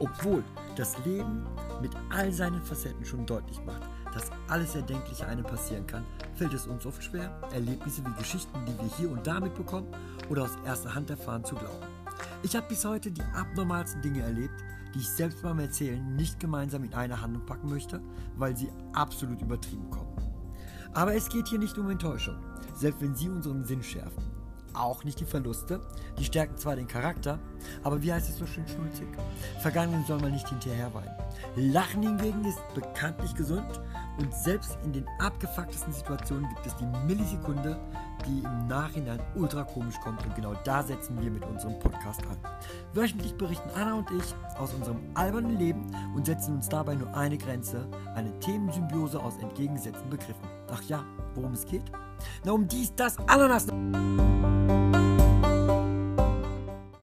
Obwohl das Leben mit all seinen Facetten schon deutlich macht, dass alles Erdenkliche einem passieren kann, fällt es uns oft schwer, Erlebnisse wie Geschichten, die wir hier und da mitbekommen oder aus erster Hand erfahren, zu glauben. Ich habe bis heute die abnormalsten Dinge erlebt, die ich selbst beim Erzählen nicht gemeinsam in eine Handlung packen möchte, weil sie absolut übertrieben kommen. Aber es geht hier nicht um Enttäuschung, selbst wenn sie unseren Sinn schärfen. Auch nicht die Verluste, die stärken zwar den Charakter, aber wie heißt es so schön schnulzig? Vergangen soll man nicht hinterher weinen. Lachen hingegen ist bekanntlich gesund und selbst in den abgefucktesten Situationen gibt es die Millisekunde, die im Nachhinein ultra komisch kommt und genau da setzen wir mit unserem Podcast an. Wöchentlich berichten Anna und ich aus unserem albernen Leben und setzen uns dabei nur eine Grenze, eine Themensymbiose aus entgegengesetzten Begriffen. Ach ja, worum es geht? Na, um dies, das, Ananas.